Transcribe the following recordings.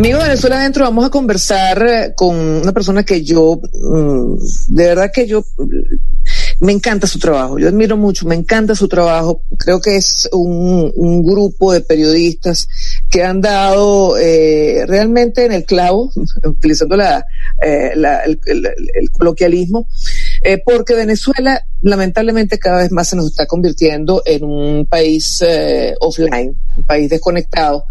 Amigos de Venezuela Adentro, vamos a conversar eh, con una persona que yo, mm, de verdad que yo me encanta su trabajo, yo admiro mucho, me encanta su trabajo. Creo que es un, un grupo de periodistas que han dado eh, realmente en el clavo, utilizando la, eh, la el, coloquialismo, eh, porque Venezuela lamentablemente cada vez más se nos está convirtiendo en un país eh, offline, un país desconectado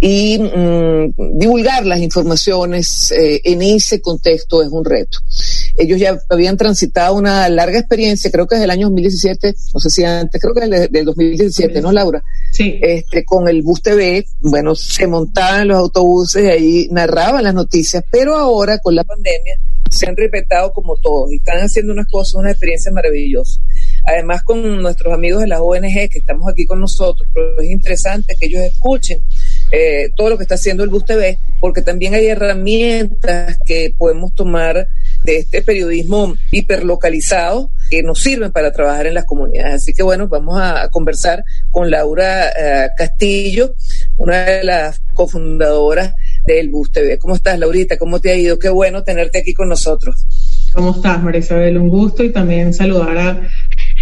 y mmm, divulgar las informaciones eh, en ese contexto es un reto. Ellos ya habían transitado una larga experiencia, creo que desde el año 2017, no sé si antes, creo que es del 2017, ¿no, Laura? Sí. Este, con el Bus TV, bueno, se montaban los autobuses y ahí narraban las noticias, pero ahora con la pandemia se han respetado como todos y están haciendo unas cosas, una experiencia maravillosa. Además, con nuestros amigos de las ONG que estamos aquí con nosotros, pero es interesante que ellos escuchen eh, todo lo que está haciendo el Bus TV, porque también hay herramientas que podemos tomar de este periodismo hiperlocalizado que nos sirven para trabajar en las comunidades. Así que bueno, vamos a conversar con Laura uh, Castillo, una de las cofundadoras del Bus TV. ¿Cómo estás, Laurita? ¿Cómo te ha ido? Qué bueno tenerte aquí con nosotros. ¿Cómo estás, María Isabel? Un gusto y también saludar a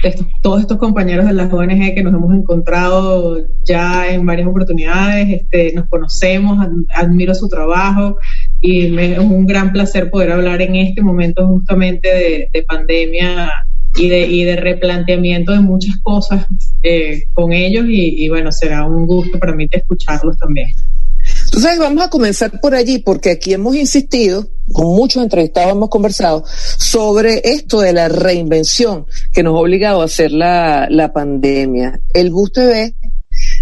estos, todos estos compañeros de las ONG que nos hemos encontrado ya en varias oportunidades, este, nos conocemos, ad, admiro su trabajo y es un gran placer poder hablar en este momento justamente de, de pandemia y de, y de, replanteamiento de muchas cosas eh, con ellos y, y, bueno, será un gusto para mí escucharlos también. Entonces vamos a comenzar por allí porque aquí hemos insistido, con muchos entrevistados hemos conversado sobre esto de la reinvención que nos ha obligado a hacer la, la pandemia. El Bus TV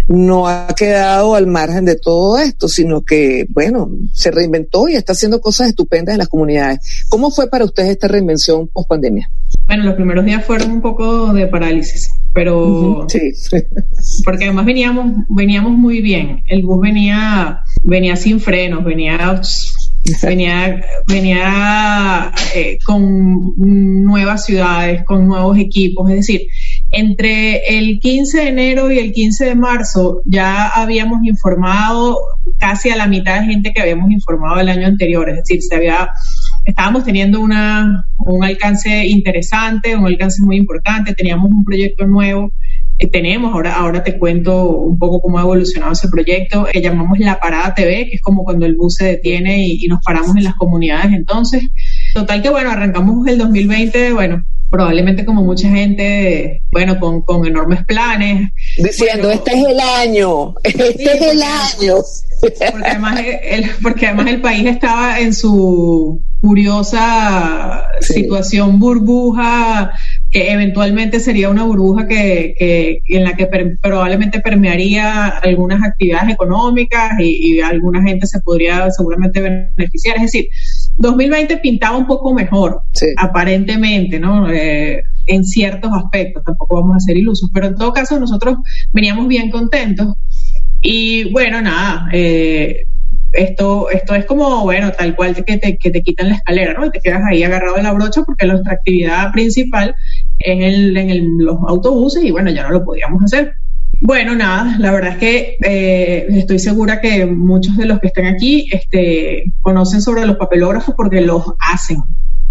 no ha quedado al margen de todo esto, sino que, bueno, se reinventó y está haciendo cosas estupendas en las comunidades. ¿Cómo fue para ustedes esta reinvención post pandemia? Bueno, los primeros días fueron un poco de parálisis, pero uh -huh, sí. porque además veníamos veníamos muy bien. El bus venía venía sin frenos, venía venía venía eh, con nuevas ciudades, con nuevos equipos, es decir, entre el 15 de enero y el 15 de marzo ya habíamos informado casi a la mitad de gente que habíamos informado el año anterior, es decir, se había estábamos teniendo una, un alcance interesante, un alcance muy importante, teníamos un proyecto nuevo, eh, tenemos, ahora, ahora te cuento un poco cómo ha evolucionado ese proyecto, que llamamos La Parada TV, que es como cuando el bus se detiene y, y nos paramos en las comunidades entonces. Total que bueno, arrancamos el 2020, bueno, probablemente como mucha gente, bueno, con, con enormes planes. Diciendo, bueno, este es el año, este sí, es el año. Porque además, el, porque además el país estaba en su curiosa sí. situación burbuja, que eventualmente sería una burbuja que, que en la que per, probablemente permearía algunas actividades económicas y, y alguna gente se podría seguramente beneficiar. Es decir, 2020 pintaba un poco mejor, sí. aparentemente, ¿no? Eh, en ciertos aspectos, tampoco vamos a ser ilusos, pero en todo caso nosotros veníamos bien contentos. Y bueno, nada, eh, esto, esto es como, bueno, tal cual que te, que te quitan la escalera, ¿no? Y te quedas ahí agarrado de la brocha porque nuestra actividad principal es el, en el, los autobuses y bueno, ya no lo podíamos hacer. Bueno, nada, la verdad es que eh, estoy segura que muchos de los que están aquí este, conocen sobre los papelógrafos porque los hacen,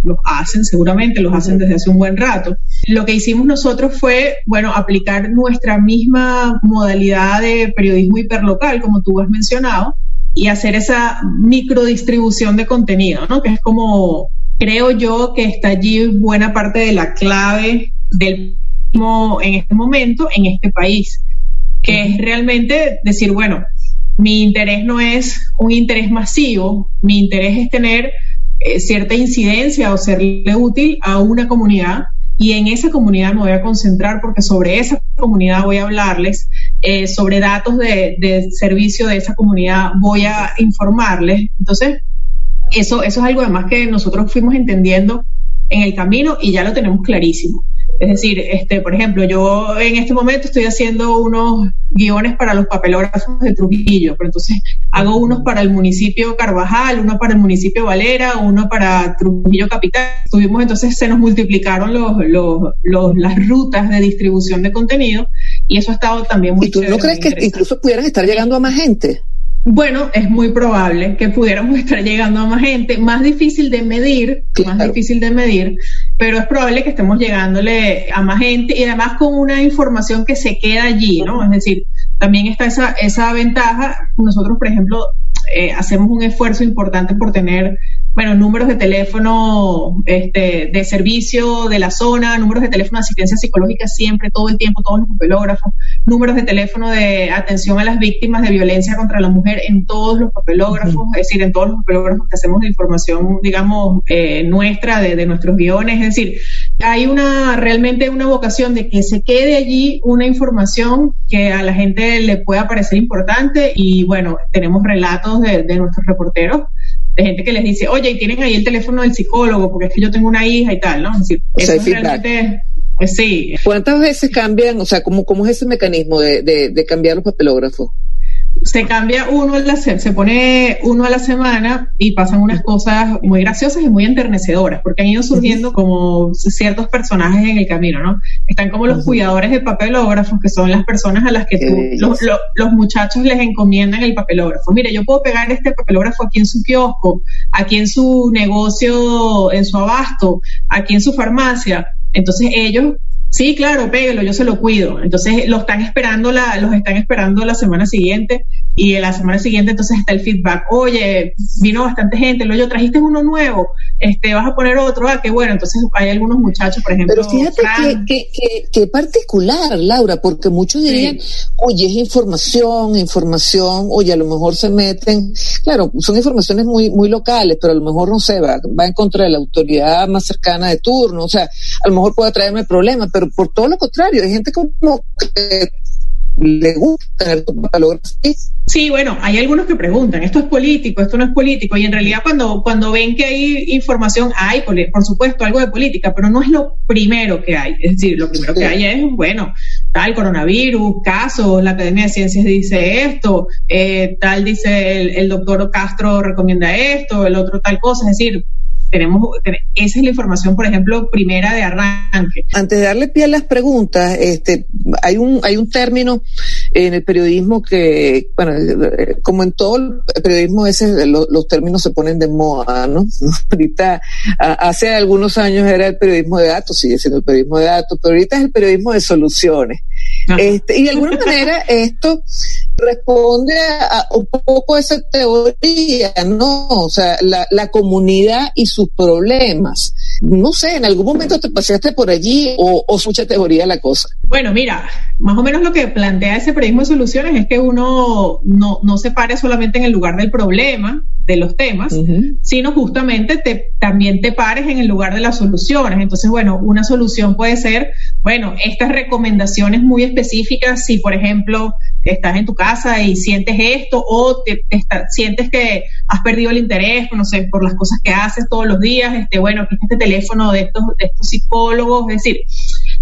los hacen seguramente, los hacen desde hace un buen rato. Lo que hicimos nosotros fue, bueno, aplicar nuestra misma modalidad de periodismo hiperlocal, como tú has mencionado, y hacer esa microdistribución de contenido, ¿no? Que es como, creo yo que está allí buena parte de la clave del en este momento en este país que es realmente decir, bueno, mi interés no es un interés masivo, mi interés es tener eh, cierta incidencia o serle útil a una comunidad y en esa comunidad me voy a concentrar porque sobre esa comunidad voy a hablarles, eh, sobre datos de, de, servicio de esa comunidad voy a informarles. Entonces, eso, eso es algo además que nosotros fuimos entendiendo en el camino y ya lo tenemos clarísimo. Es decir, este, por ejemplo, yo en este momento estoy haciendo unos guiones para los papelógrafos de Trujillo, pero entonces hago unos para el municipio Carvajal, uno para el municipio Valera, uno para Trujillo Capital. Tuvimos entonces, se nos multiplicaron los, los, los, las rutas de distribución de contenido y eso ha estado también muy ¿Y tú no crees que incluso pudieran estar llegando a más gente? Bueno, es muy probable que pudiéramos estar llegando a más gente, más difícil de medir, más difícil de medir, pero es probable que estemos llegándole a más gente y además con una información que se queda allí, ¿no? Es decir, también está esa, esa ventaja. Nosotros, por ejemplo, eh, hacemos un esfuerzo importante por tener bueno, números de teléfono este, de servicio de la zona, números de teléfono de asistencia psicológica siempre, todo el tiempo, todos los papelógrafos, números de teléfono de atención a las víctimas de violencia contra la mujer en todos los papelógrafos, es decir, en todos los papelógrafos que hacemos de información, digamos, eh, nuestra, de, de nuestros guiones, es decir, hay una realmente una vocación de que se quede allí una información que a la gente le pueda parecer importante y bueno, tenemos relatos de, de nuestros reporteros de gente que les dice, oye, y tienen ahí el teléfono del psicólogo, porque es que yo tengo una hija y tal, ¿no? Es decir, o sea, realmente, pues sí. ¿Cuántas veces cambian, o sea, cómo, cómo es ese mecanismo de, de, de cambiar los papelógrafos? Se cambia uno a la se pone uno a la semana y pasan unas cosas muy graciosas y muy enternecedoras, porque han ido surgiendo como ciertos personajes en el camino, ¿no? Están como los cuidadores de papelógrafos, que son las personas a las que los, los, muchachos les encomiendan el papelógrafo. Mire, yo puedo pegar este papelógrafo aquí en su kiosco, aquí en su negocio, en su abasto, aquí en su farmacia. Entonces ellos Sí, claro, pégalo, yo se lo cuido. Entonces lo están esperando la, los están esperando la semana siguiente y en la semana siguiente entonces está el feedback. Oye, vino bastante gente, lo yo trajiste uno nuevo, este, vas a poner otro, ah, qué bueno. Entonces hay algunos muchachos, por ejemplo. Pero fíjate que, que, que, particular, Laura, porque muchos dirían, oye, es información, información, oye, a lo mejor se meten, claro, son informaciones muy, muy locales, pero a lo mejor no se va, va en contra de la autoridad más cercana de turno, o sea, a lo mejor puede traerme problemas, pero por todo lo contrario, hay gente como que le gusta tener Sí, bueno, hay algunos que preguntan, esto es político, esto no es político, y en realidad cuando, cuando ven que hay información, hay, por, supuesto, algo de política, pero no es lo primero que hay. Es decir, lo primero que hay es, bueno, tal coronavirus, casos, la Academia de Ciencias dice esto, eh, tal dice el, el doctor Castro recomienda esto, el otro tal cosa, es decir, tenemos, esa es la información, por ejemplo, primera de arranque. Antes de darle pie a las preguntas, este, hay un, hay un término en el periodismo que, bueno, como en todo el periodismo, ese, los términos se ponen de moda, ¿no? Ahorita, hace algunos años era el periodismo de datos, sigue siendo el periodismo de datos, pero ahorita es el periodismo de soluciones. Este, y de alguna manera esto responde a, un poco a esa teoría, ¿no? O sea, la, la comunidad y sus problemas. No sé, ¿en algún momento te paseaste por allí o, o mucha teoría la cosa? Bueno, mira, más o menos lo que plantea ese periodismo de soluciones es que uno no, no se pare solamente en el lugar del problema, de los temas, sino justamente te, también te pares en el lugar de las soluciones. Entonces, bueno, una solución puede ser, bueno, estas recomendaciones muy específicas, si por ejemplo estás en tu casa y sientes esto o te, sientes que has perdido el interés, no sé, por las cosas que haces todos los días, este, bueno, aquí está este teléfono de estos, de estos psicólogos, es decir,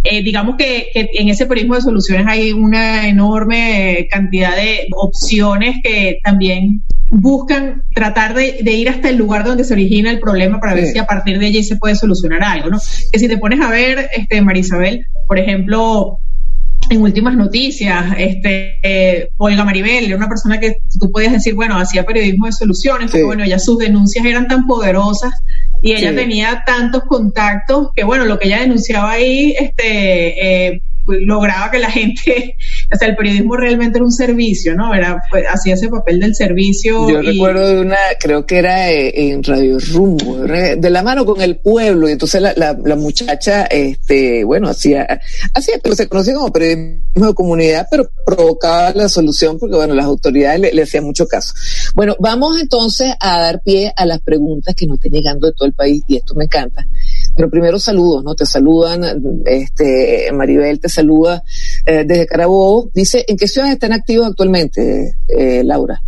eh, digamos que, que, en ese periodismo de soluciones hay una enorme cantidad de opciones que también buscan tratar de, ir hasta el lugar donde se origina el problema para ver si a partir de allí se puede solucionar algo, ¿no? Que si te pones a ver, este, Marisabel, por ejemplo, en últimas noticias, este, eh, Olga Maribel era una persona que tú podías decir, bueno, hacía periodismo de soluciones, pero bueno, ya sus denuncias eran tan poderosas y ella tenía tantos contactos que, bueno, lo que ella denunciaba ahí, este, eh, lograba que la gente, o sea, el periodismo realmente era un servicio, ¿no? Era, pues, hacía ese papel del servicio. Yo recuerdo de una, creo que era eh, en Radio Rumbo, de la mano con el pueblo, y entonces la, la, la muchacha, este, bueno, hacía, hacía, pero se conocía como periodismo de comunidad, pero provocaba la solución porque, bueno, las autoridades le, le hacían mucho caso. Bueno, vamos entonces a dar pie a las preguntas que nos están llegando de todo el país, y esto me encanta. Pero primero saludos, ¿no? Te saludan, este, Maribel te saluda eh, desde Carabobo. Dice, ¿en qué ciudades están activos actualmente, eh, Laura?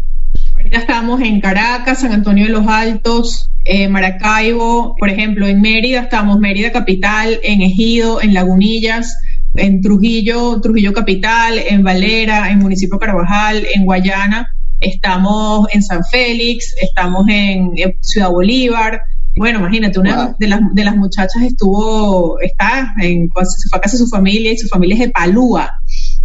estamos en Caracas, San Antonio de los Altos, eh, Maracaibo, por ejemplo, en Mérida estamos Mérida Capital, en Ejido, en Lagunillas, en Trujillo, Trujillo Capital, en Valera, en Municipio Carabajal, en Guayana, estamos en San Félix, estamos en, Ciudad Bolívar. Bueno, imagínate, una de, las, de las muchachas estuvo, está en, se fue a casa de su familia y su familia es de Palúa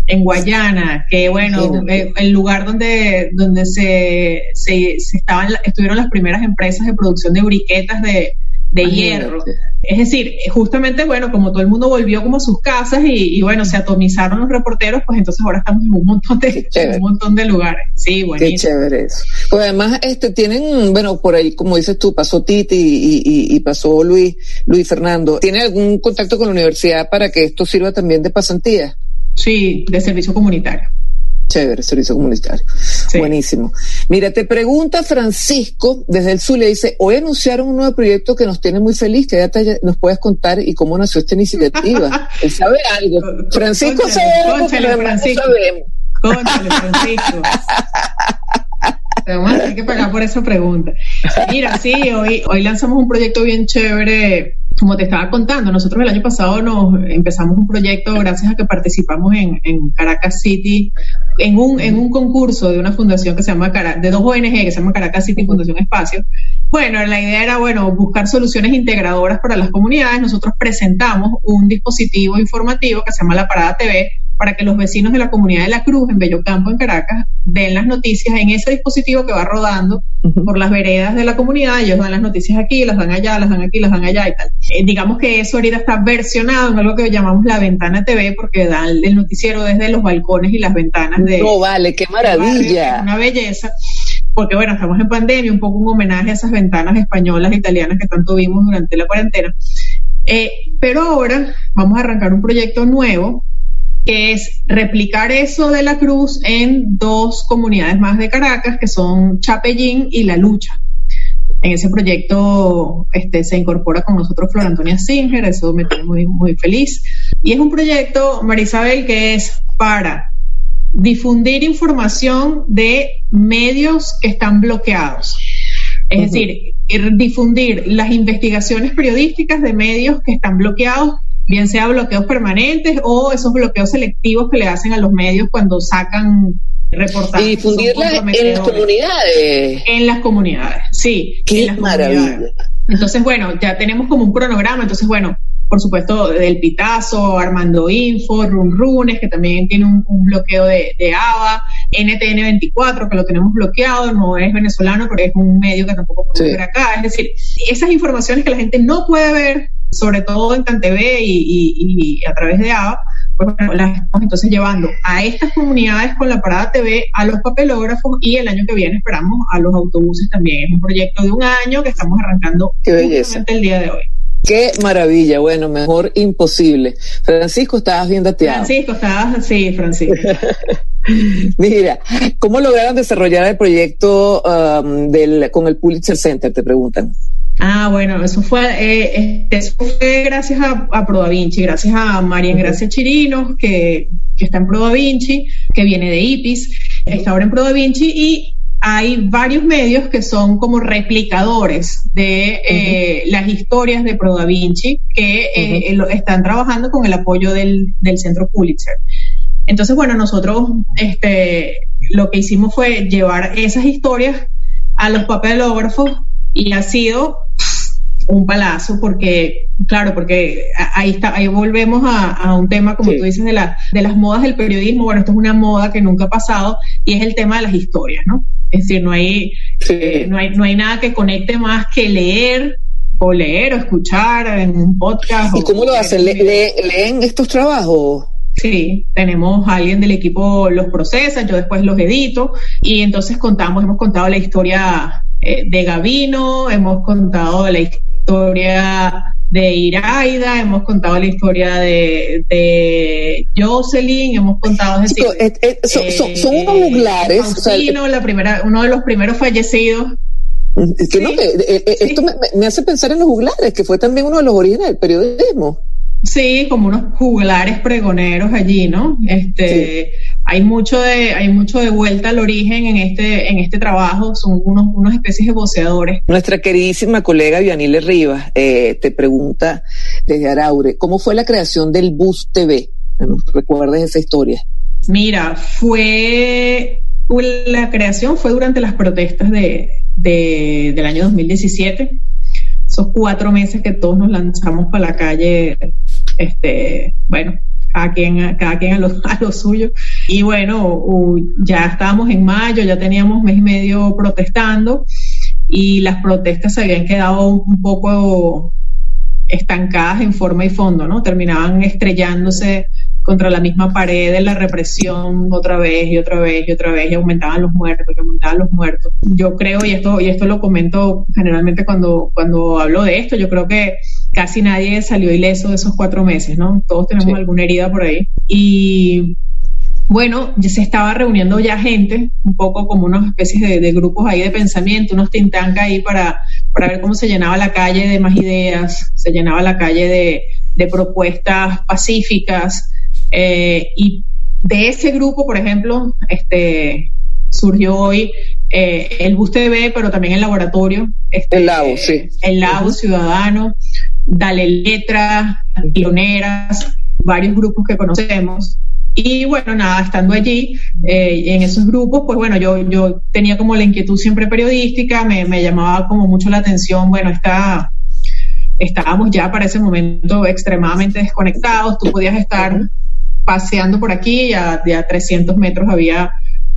en Guayana, que bueno, eh, el lugar donde, donde se, se, estaban, estuvieron las primeras empresas de producción de briquetas de, hierro. Es decir, justamente, bueno, como todo el mundo volvió como a sus casas y, bueno, se atomizaron los reporteros, pues entonces ahora estamos en un montón de, un montón de lugares. Sí, buenísimo. Qué chévere eso. Pues además, este, tienen, bueno, por ahí, como dices tú, pasó Titi y, y, pasó Luis, Luis Fernando. ¿Tiene algún contacto con la universidad para que esto sirva también de pasantía? Sí, de servicio comunitario. Chévere, servicio comunitario. Buenísimo. Mira, te pregunta Francisco desde el sur, le dice, hoy anunciaron un nuevo proyecto que nos tiene muy feliz, que ya nos puedes contar y cómo nació esta iniciativa. Él sabe algo. Francisco sabe algo Francisco. Francisco. Vamos a tener que pagar por esa pregunta. Mira, sí, hoy, hoy lanzamos un proyecto bien chévere como te estaba contando, nosotros el año pasado nos empezamos un proyecto gracias a que participamos en, Caracas City, en un, en un concurso de una fundación que se llama, de dos ONG que se llama Caracas City Fundación Espacio. Bueno, la idea era, bueno, buscar soluciones integradoras para las comunidades. Nosotros presentamos un dispositivo informativo que se llama La Parada TV, para que los vecinos de la comunidad de La Cruz, en Bello Campo, en Caracas, den las noticias en ese dispositivo que va rodando por las veredas de la comunidad. Ellos dan las noticias aquí, las dan allá, las dan aquí, las dan allá y tal. Eh, digamos que eso ahorita está versionado en algo que llamamos la ventana TV, porque dan el noticiero desde los balcones y las ventanas de. No, vale, qué maravilla. una belleza porque bueno, estamos en pandemia, un poco un homenaje a esas ventanas españolas, italianas que tanto vimos durante la cuarentena. Eh, pero ahora vamos a arrancar un proyecto nuevo que es replicar eso de la cruz en dos comunidades más de Caracas, que son Chapellín y La Lucha. En ese proyecto este, se incorpora con nosotros Flor Antonia Singer, eso me tiene muy, muy feliz. Y es un proyecto, Marisabel, que es para difundir información de medios que están bloqueados. Es decir, difundir las investigaciones periodísticas de medios que están bloqueados bien sea bloqueos permanentes o esos bloqueos selectivos que le hacen a los medios cuando sacan reportajes. Y difundirlas en las comunidades. En las comunidades, sí. Qué maravilla. Entonces, bueno, ya tenemos como un cronograma, entonces, bueno, por supuesto, del Pitazo, Armando Info, Run Runes, que también tiene un, bloqueo de, de, ABA, NTN24, que lo tenemos bloqueado, no es venezolano, pero es un medio que tampoco puede ver acá. Es decir, esas informaciones que la gente no puede ver sobre todo en CanTV y, y, a través de ABA, pues bueno, las estamos entonces llevando a estas comunidades con la Parada TV, a los papelógrafos y el año que viene esperamos a los autobuses también. Es un proyecto de un año que estamos arrancando Qué el día de hoy. Qué maravilla, bueno, mejor imposible. Francisco, estabas bien dateado. Francisco, estabas así, Francisco. Mira, ¿cómo lograron desarrollar el proyecto um, del, con el Pulitzer Center? Te preguntan. Ah, bueno, eso fue, eh, este, eso fue gracias a, a ProDaVinci, gracias a María Gracia Chirinos, que, que está en ProDaVinci, que viene de IPIS, está ahora en ProDaVinci y hay varios medios que son como replicadores de eh, las historias de ProDaVinci que eh, están trabajando con el apoyo del, del Centro Pulitzer. Entonces, bueno, nosotros este, lo que hicimos fue llevar esas historias a los papelógrafos y ha sido un palazo porque, claro, porque ahí está, ahí volvemos a, un tema, como tú dices, de, la, de las modas del periodismo. Bueno, esto es una moda que nunca ha pasado y es el tema de las historias, ¿no? Es decir, no hay, eh, no hay, no hay nada que conecte más que leer o leer o escuchar en un podcast. ¿Y cómo lo hacen? ¿Leen estos trabajos? Sí, tenemos a alguien del equipo los procesa, yo después los edito y entonces contamos, hemos contado la historia eh, de Gavino, hemos contado la historia de Iraida, hemos contado la historia de, de Jocelyn, hemos contado... Es decir, son, unos juglares. la primera, uno de los primeros fallecidos. esto me, me, hace pensar en los juglares, que fue también uno de los orígenes del periodismo. Sí, como unos juglares pregoneros allí, ¿no? Este, hay mucho de, hay mucho de vuelta al origen en este, en este trabajo, son unos, unas especies de voceadores. Nuestra queridísima colega Vianile Rivas eh, te pregunta desde Araure, ¿cómo fue la creación del Bus TV? ¿Nos recuerdes esa historia? Mira, fue la creación fue durante las protestas de, de, del año 2017 esos cuatro meses que todos nos lanzamos para la calle, este, bueno, cada quien, cada quien a, lo, a lo suyo. Y bueno, ya estábamos en mayo, ya teníamos mes y medio protestando y las protestas se habían quedado un poco estancadas en forma y fondo, ¿no? Terminaban estrellándose contra la misma pared de la represión otra vez y otra vez y otra vez y aumentaban los muertos y aumentaban los muertos. Yo creo, y esto, y esto lo comento generalmente cuando, cuando hablo de esto, yo creo que casi nadie salió ileso de esos cuatro meses, ¿no? Todos tenemos alguna herida por ahí. Y bueno, ya se estaba reuniendo ya gente, un poco como unas especies de, grupos ahí de pensamiento, unos tintanca ahí para, para ver cómo se llenaba la calle de más ideas, se llenaba la calle de, de propuestas pacíficas, eh, y de ese grupo, por ejemplo, este, surgió hoy eh, el Bus TV, pero también el laboratorio. Este, el LAU, sí. El LAU Ciudadano, Dale Letra, Pioneras, varios grupos que conocemos. Y bueno, nada, estando allí, eh, en esos grupos, pues bueno, yo, yo tenía como la inquietud siempre periodística, me, me llamaba como mucho la atención, bueno, está estábamos ya para ese momento extremadamente desconectados, tú podías estar paseando por aquí y a, 300 metros había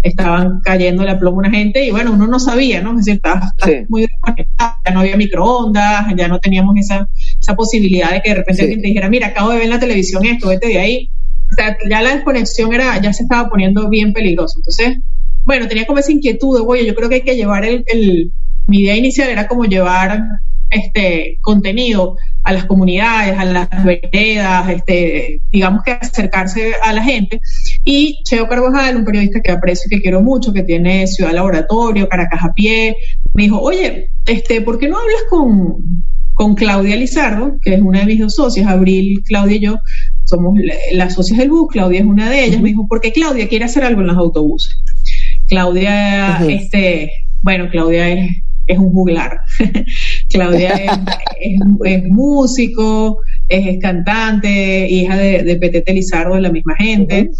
estaban cayendo la plomo una gente y bueno, uno no sabía, ¿no? Es decir, estaba, muy desconectado, ya no había microondas, ya no teníamos esa, esa posibilidad de que de repente alguien te dijera, mira, acabo de ver en la televisión esto, vete de ahí. O sea, ya la desconexión era, ya se estaba poniendo bien peligroso. Entonces, bueno, tenía como esa inquietud de, oye, yo creo que hay que llevar el, el mi idea inicial era como llevar este contenido a las comunidades, a las veredas, este, digamos que acercarse a la gente. Y Cheo Carvajal, un periodista que aprecio y que quiero mucho, que tiene Ciudad Laboratorio, Caracas a pie, me dijo, oye, este, ¿por qué no hablas con, con Claudia Lizardo, que es una de mis dos socias, Abril, Claudia y yo, somos las socias del bus, Claudia es una de ellas, me dijo, porque Claudia quiere hacer algo en los autobuses. Claudia, este, bueno, Claudia es, es un juglar. Claudia es, músico, es, cantante, hija de, de Petete Lizardo, de la misma gente.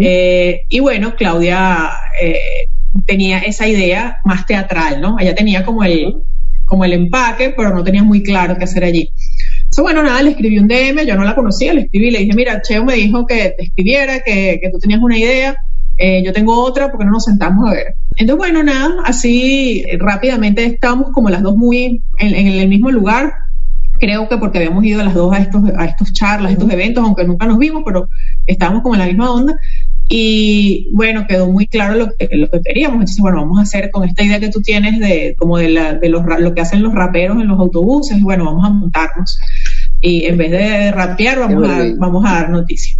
Eh, y bueno, Claudia eh, tenía esa idea más teatral, ¿no? Ella tenía como el, como el empaque, pero no tenía muy claro qué hacer allí. Entonces, bueno, nada, le escribí un DM, yo no la conocía, le escribí, le dije, mira, Cheo me dijo que te escribiera, que, que tú tenías una idea, eh, yo tengo otra, porque no nos sentamos a ver? Entonces, bueno, nada, así rápidamente estábamos como las dos muy en, el mismo lugar. Creo que porque habíamos ido las dos a estos, a estos charlas, a estos eventos, aunque nunca nos vimos, pero estábamos como en la misma onda. Y bueno, quedó muy claro lo que, lo que queríamos. Entonces, bueno, vamos a hacer con esta idea que tú tienes de como de, la, de los, lo que hacen los raperos en los autobuses. Bueno, vamos a montarnos. Y en vez de rapear, vamos, a, vamos a dar noticias.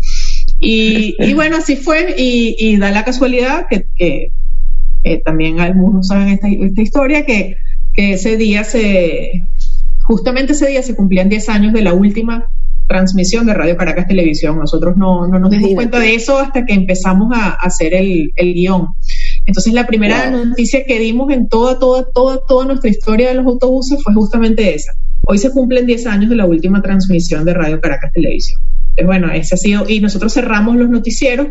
Y, y, bueno, así fue. Y, y da la casualidad que, que eh, también algunos saben esta, esta historia, que, que, ese día se, justamente ese día se cumplían 10 años de la última transmisión de Radio Caracas Televisión. Nosotros no, no nos dimos cuenta de eso hasta que empezamos a, hacer el, el, guion. Entonces la primera noticia que dimos en toda, toda, toda, toda nuestra historia de los autobuses fue justamente esa. Hoy se cumplen 10 años de la última transmisión de Radio Caracas Televisión. Entonces, bueno, ese ha sido, y nosotros cerramos los noticieros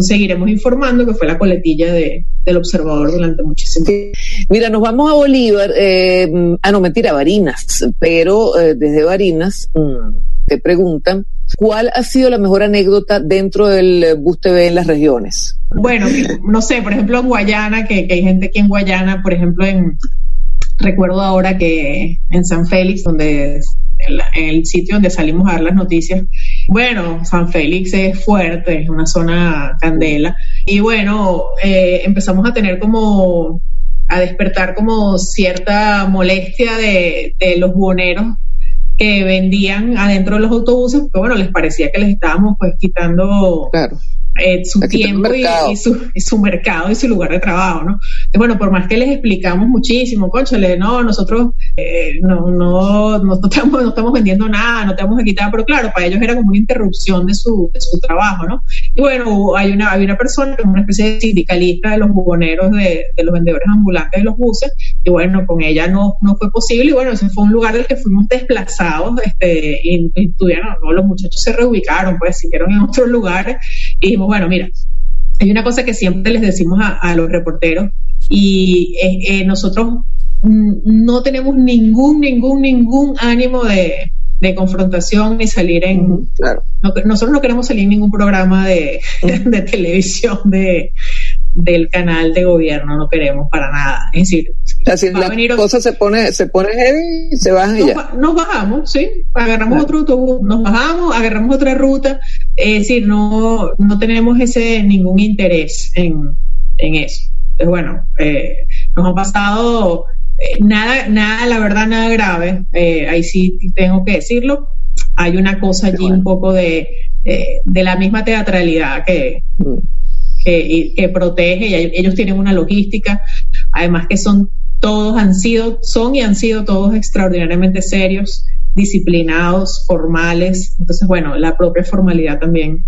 seguiremos informando, que fue la coletilla de, del observador durante muchísimo tiempo. Mira, nos vamos a Bolívar, eh, ah, no, mentira, Barinas, pero eh, desde Barinas mm, te preguntan, ¿cuál ha sido la mejor anécdota dentro del Bus TV en las regiones? Bueno, no sé, por ejemplo en Guayana, que, que hay gente aquí en Guayana, por ejemplo en, recuerdo ahora que en San Félix, donde en, el sitio donde salimos a dar las noticias. Bueno, San Félix es fuerte, es una zona candela. Y bueno, eh, empezamos a tener como, a despertar como cierta molestia de, de los buhoneros que vendían adentro de los autobuses, porque bueno, les parecía que les estábamos pues quitando eh, su tiempo y, su, y, su, mercado y su lugar de trabajo, ¿no? Bueno, por más que les explicamos muchísimo, conchale, no, nosotros eh, no, no, no, estamos, no estamos vendiendo nada, no te vamos a quitar, pero claro, para ellos era como una interrupción de su, de su trabajo, ¿no? Y bueno, hay una, hay una persona que es una especie de sindicalista de los bugoneros de, de, los vendedores ambulantes de los buses, y bueno, con ella no, no fue posible, y bueno, ese fue un lugar del que fuimos desplazados, este, y, y tuvieron, ¿no? los muchachos se reubicaron, pues siguieron en otros lugares, y dijimos, bueno, mira, hay una cosa que siempre les decimos a, los reporteros y eh, nosotros no tenemos ningún, ningún, ningún ánimo de, confrontación ni salir en... Claro. nosotros no queremos salir en ningún programa de, de televisión de, del canal de gobierno, no queremos para nada. Es decir, Así la cosa se pone, se pone heavy y se baja nos, ya. Nos bajamos, sí, agarramos otro autobús, nos bajamos, agarramos otra ruta, es decir, no, no tenemos ese ningún interés en, en eso. Entonces, bueno, eh, nos ha pasado eh, nada, nada, la verdad, nada grave, eh, ahí sí tengo que decirlo. Hay una cosa allí un poco de, de la misma teatralidad que, que, protege y ellos tienen una logística, además que son todos han sido, son y han sido todos extraordinariamente serios, disciplinados, formales. Entonces, bueno, la propia formalidad también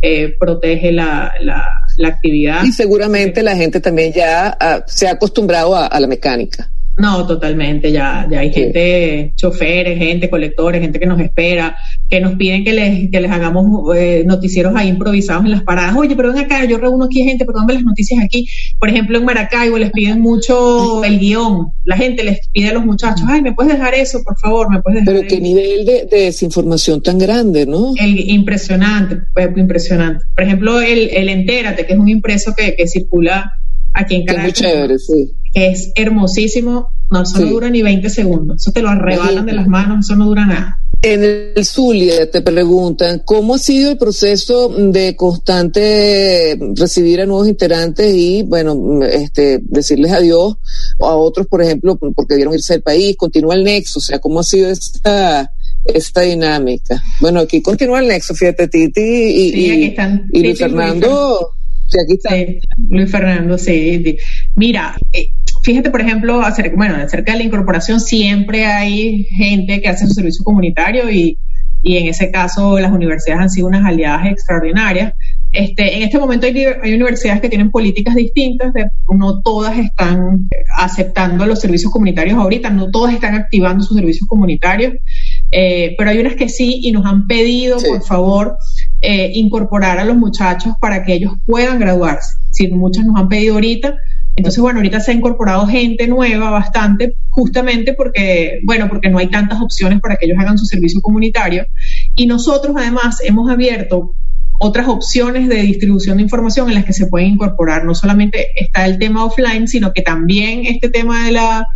eh, protege la, la, actividad. Y seguramente la gente también ya ah, se ha acostumbrado a la mecánica. No, totalmente, ya, ya hay gente, choferes, gente, colectores, gente que nos espera, que nos piden que les, que les hagamos eh, noticieros ahí improvisados en las paradas. Oye, pero ven acá, yo reúno aquí gente, pero dame las noticias aquí. Por ejemplo, en Maracaibo les piden mucho el guion. La gente les pide a los muchachos, ay, ¿me puedes dejar eso, por favor? ¿Me puedes dejar Pero qué nivel de, desinformación tan grande, ¿no? El, impresionante, pues, impresionante. Por ejemplo, el, el Entérate, que es un impreso que, que circula aquí en Caracas. Es muy chévere, sí. Es hermosísimo. No, eso no dura ni 20 segundos. Eso te lo arrebalan de las manos, eso no dura nada. En el Zulia te preguntan, ¿cómo ha sido el proceso de constante recibir a nuevos integrantes y, bueno, este, decirles adiós a otros, por ejemplo, porque debieron irse del país? Continúa el nexo, o sea, ¿cómo ha sido esta, esta dinámica? Bueno, aquí continúa el nexo, fíjate, Titi y, y, Luis Fernando. Sí, aquí está. Luis Fernando, sí. Mira, eh, fíjate, por ejemplo, acerca, bueno, acerca de la incorporación, siempre hay gente que hace su servicio comunitario y, y en ese caso las universidades han sido unas aliadas extraordinarias. Este, en este momento hay, hay, universidades que tienen políticas distintas, de, no todas están aceptando los servicios comunitarios ahorita, no todas están activando sus servicios comunitarios, eh, pero hay unas que sí y nos han pedido, por favor, eh, incorporar a los muchachos para que ellos puedan graduarse. Si muchas nos han pedido ahorita, entonces, bueno, ahorita se ha incorporado gente nueva bastante, justamente porque, bueno, porque no hay tantas opciones para que ellos hagan su servicio comunitario. Y nosotros, además, hemos abierto otras opciones de distribución de información en las que se pueden incorporar. No solamente está el tema offline, sino que también este tema de la,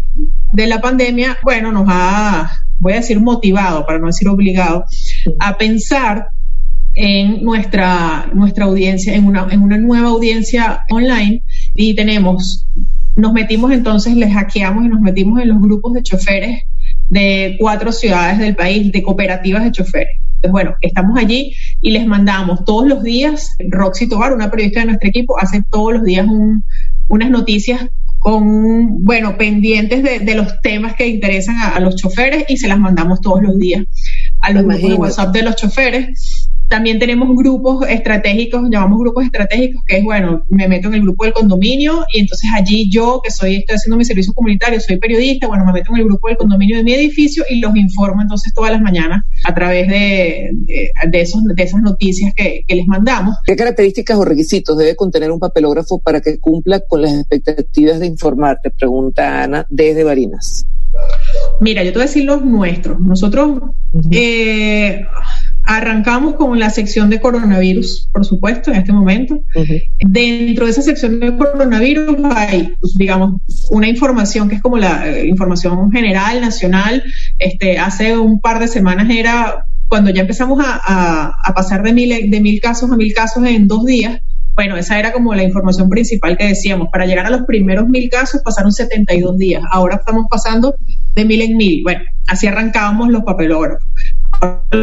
de la pandemia, bueno, nos ha, voy a decir motivado, para no decir obligado, a pensar en nuestra, nuestra audiencia, en una, en una nueva audiencia online y tenemos, nos metimos entonces, les hackeamos y nos metimos en los grupos de choferes de cuatro ciudades del país, de cooperativas de choferes. Entonces, bueno, estamos allí y les mandamos todos los días, Roxy Tobar, una periodista de nuestro equipo, hace todos los días unas noticias con, bueno, pendientes de, los temas que interesan a, los choferes y se las mandamos todos los días a los grupos de WhatsApp de los choferes. También tenemos grupos estratégicos, llamamos grupos estratégicos, que es, bueno, me meto en el grupo del condominio y entonces allí yo, que soy, estoy haciendo mi servicio comunitario, soy periodista, bueno, me meto en el grupo del condominio de mi edificio y los informo entonces todas las mañanas a través de, de, esos, de esas noticias que, que les mandamos. ¿Qué características o requisitos debe contener un papelógrafo para que cumpla con las expectativas de informar? Te pregunta Ana desde Barinas. Mira, yo te voy a decir los nuestros. Nosotros, eh, Arrancamos con la sección de coronavirus, por supuesto, en este momento. Dentro de esa sección de coronavirus hay, pues, digamos, una información que es como la eh, información general, nacional. Este, hace un par de semanas era cuando ya empezamos a, pasar de mil, de mil casos a mil casos en dos días. Bueno, esa era como la información principal que decíamos. Para llegar a los primeros mil casos pasaron 72 días. Ahora estamos pasando de mil en mil. Bueno, así arrancábamos los papelógrafos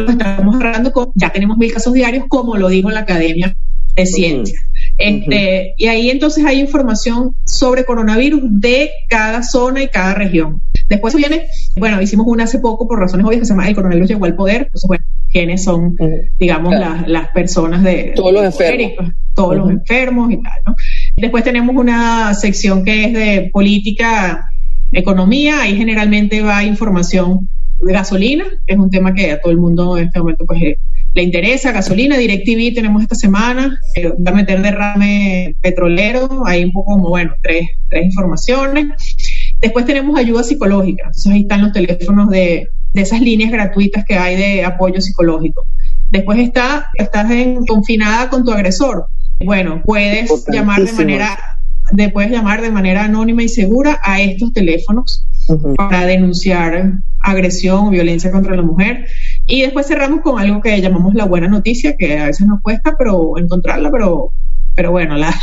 estamos hablando con, ya tenemos mil casos diarios, como lo dijo la academia de ciencia. Este, Y ahí entonces hay información sobre coronavirus de cada zona y cada región. Después viene, bueno, hicimos una hace poco por razones obvias que se llama El coronavirus llegó al poder. Entonces, bueno, quiénes son, digamos, las, las, personas de... Todos los enfermos. todos los enfermos y tal, ¿no? Después tenemos una sección que es de política, economía. Ahí generalmente va información de gasolina, que es un tema que a todo el mundo en este momento pues eh, le interesa, gasolina, DirecTV tenemos esta semana, eh, va a meter derrame petrolero, hay un poco como, bueno, tres, tres informaciones. Después tenemos ayuda psicológica, entonces ahí están los teléfonos de, de esas líneas gratuitas que hay de apoyo psicológico. Después está, estás en, confinada con tu agresor. Bueno, puedes llamar de manera, de, puedes llamar de manera anónima y segura a estos teléfonos para denunciar agresión o violencia contra la mujer. Y después cerramos con algo que llamamos la buena noticia, que a veces nos cuesta pero encontrarla, pero, pero bueno, la,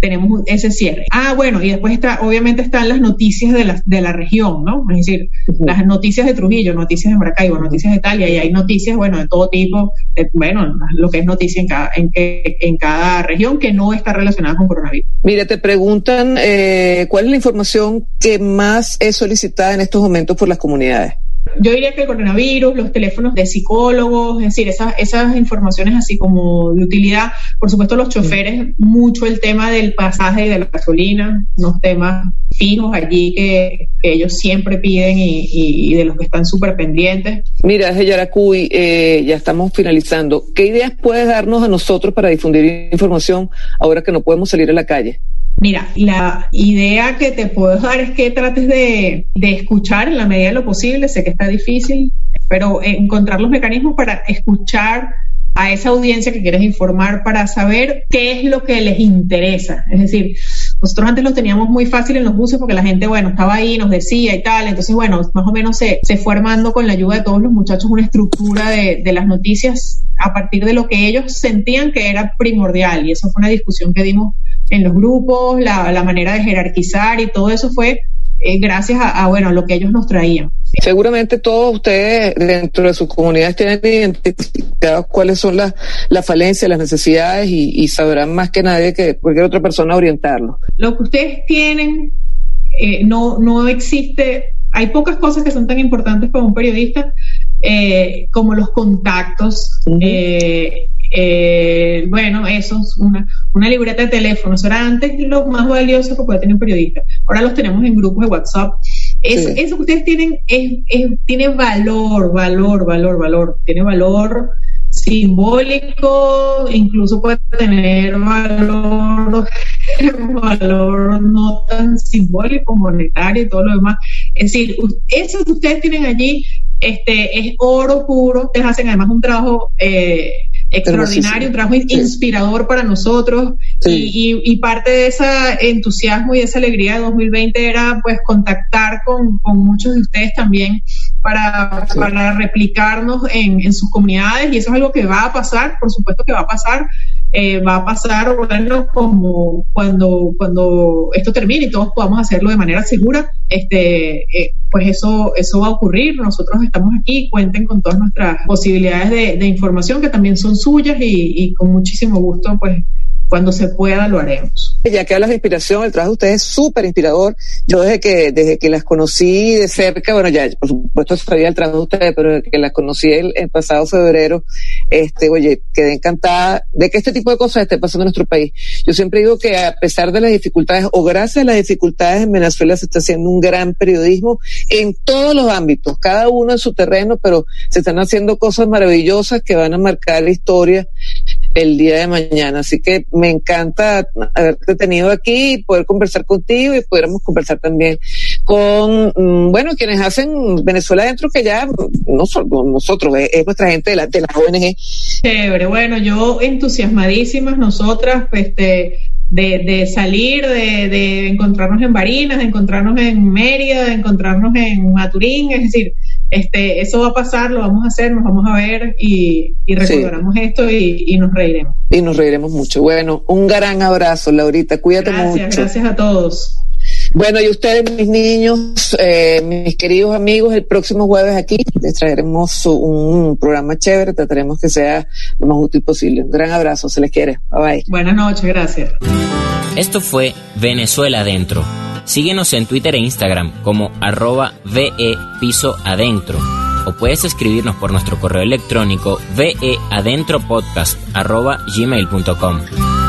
tenemos ese cierre. Ah, bueno, y después está, obviamente están las noticias de la, de la región, ¿no? Es decir, las noticias de Trujillo, noticias de Maracaibo, noticias de Italia, y hay noticias, bueno, de todo tipo, bueno, lo que es noticia en cada, en, en cada región que no está relacionada con coronavirus. Mire, te preguntan eh, cuál es la información que más es solicitada en estos momentos por las comunidades. Yo diría que el coronavirus, los teléfonos de psicólogos, es decir, esas, esas informaciones así como de utilidad, por supuesto los choferes, mucho el tema del pasaje y de la gasolina, unos temas fijos allí que, ellos siempre piden y, de los que están súper pendientes. Mira, Yaracuy, eh, ya estamos finalizando. ¿Qué ideas puedes darnos a nosotros para difundir información ahora que no podemos salir a la calle? Mira, la idea que te puedo dar es que trates de, escuchar en la medida de lo posible, sé que está difícil, pero encontrar los mecanismos para escuchar a esa audiencia que quieres informar para saber qué es lo que les interesa. Es decir, nosotros antes lo teníamos muy fácil en los buses porque la gente, bueno, estaba ahí, nos decía y tal. Entonces, bueno, más o menos se, se fue armando con la ayuda de todos los muchachos una estructura de, de las noticias a partir de lo que ellos sentían que era primordial. Y eso fue una discusión que dimos en los grupos, la, la manera de jerarquizar y todo eso fue eh, gracias a, bueno, lo que ellos nos traían. Seguramente todos ustedes dentro de sus comunidades tienen identificados cuáles son las, las falencias, las necesidades y, sabrán más que nadie que cualquier otra persona orientarlo. Lo que ustedes tienen eh, no, no existe, hay pocas cosas que son tan importantes para un periodista eh, como los contactos. Eh, bueno, eso es una, una libreta de teléfono. Eso era antes lo más valioso que puede tener un periodista. Ahora los tenemos en grupos de WhatsApp. Eso, eso que ustedes tienen es, tiene valor, valor, valor, valor. Tiene valor simbólico, incluso puede tener valor, valor no tan simbólico, monetario y todo lo demás. Es decir, eso que ustedes tienen allí este, es oro puro. Ustedes hacen además un trabajo eh, extraordinario, un trabajo inspirador para nosotros. Y, parte de ese entusiasmo y esa alegría de 2020 era pues contactar con, muchos de ustedes también para, para replicarnos en, en, sus comunidades y eso es algo que va a pasar, por supuesto que va a pasar, eh, va a pasar bueno, como cuando, cuando esto termine y todos podamos hacerlo de manera segura, este, eh, pues eso, eso va a ocurrir. Nosotros estamos aquí, cuenten con todas nuestras posibilidades de, de información que también son suyas y, y con muchísimo gusto pues cuando se pueda lo haremos. Ya que hablas de inspiración, el trabajo de ustedes es súper inspirador. Yo desde que, desde que las conocí de cerca, bueno, ya por supuesto sabía el trabajo de ustedes, pero desde que las conocí el, pasado febrero, este, oye, quedé encantada de que este tipo de cosas esté pasando en nuestro país. Yo siempre digo que a pesar de las dificultades, o gracias a las dificultades en Venezuela se está haciendo un gran periodismo en todos los ámbitos, cada uno en su terreno, pero se están haciendo cosas maravillosas que van a marcar la historia el día de mañana. Así que me encanta haberte tenido aquí, poder conversar contigo y pudiéramos conversar también con, mm, bueno, quienes hacen Venezuela Adentro, que ya no somos nosotros, es, nuestra gente de la, de la ONG. Chévere, bueno, yo entusiasmadísimas, nosotras, este, de, de salir, de, de encontrarnos en Barinas, de encontrarnos en Mérida, de encontrarnos en Maturín, es decir, este, eso va a pasar, lo vamos a hacer, nos vamos a ver y, y recordaremos esto y, y, nos reiremos. Y nos reiremos mucho. Bueno, un gran abrazo, Laurita, cuídate mucho. Gracias, gracias a todos. Bueno, y ustedes, mis niños, eh, mis queridos amigos, el próximo jueves aquí les traeremos un programa chévere, trataremos que sea lo más útil posible. Un gran abrazo, se les quiere. Bye bye. Buenas noches, gracias. Esto fue Venezuela Adentro. Síguenos en Twitter e Instagram como arroba VE Piso Adentro o puedes escribirnos por nuestro correo electrónico veadentropodcast arroba gmail.com.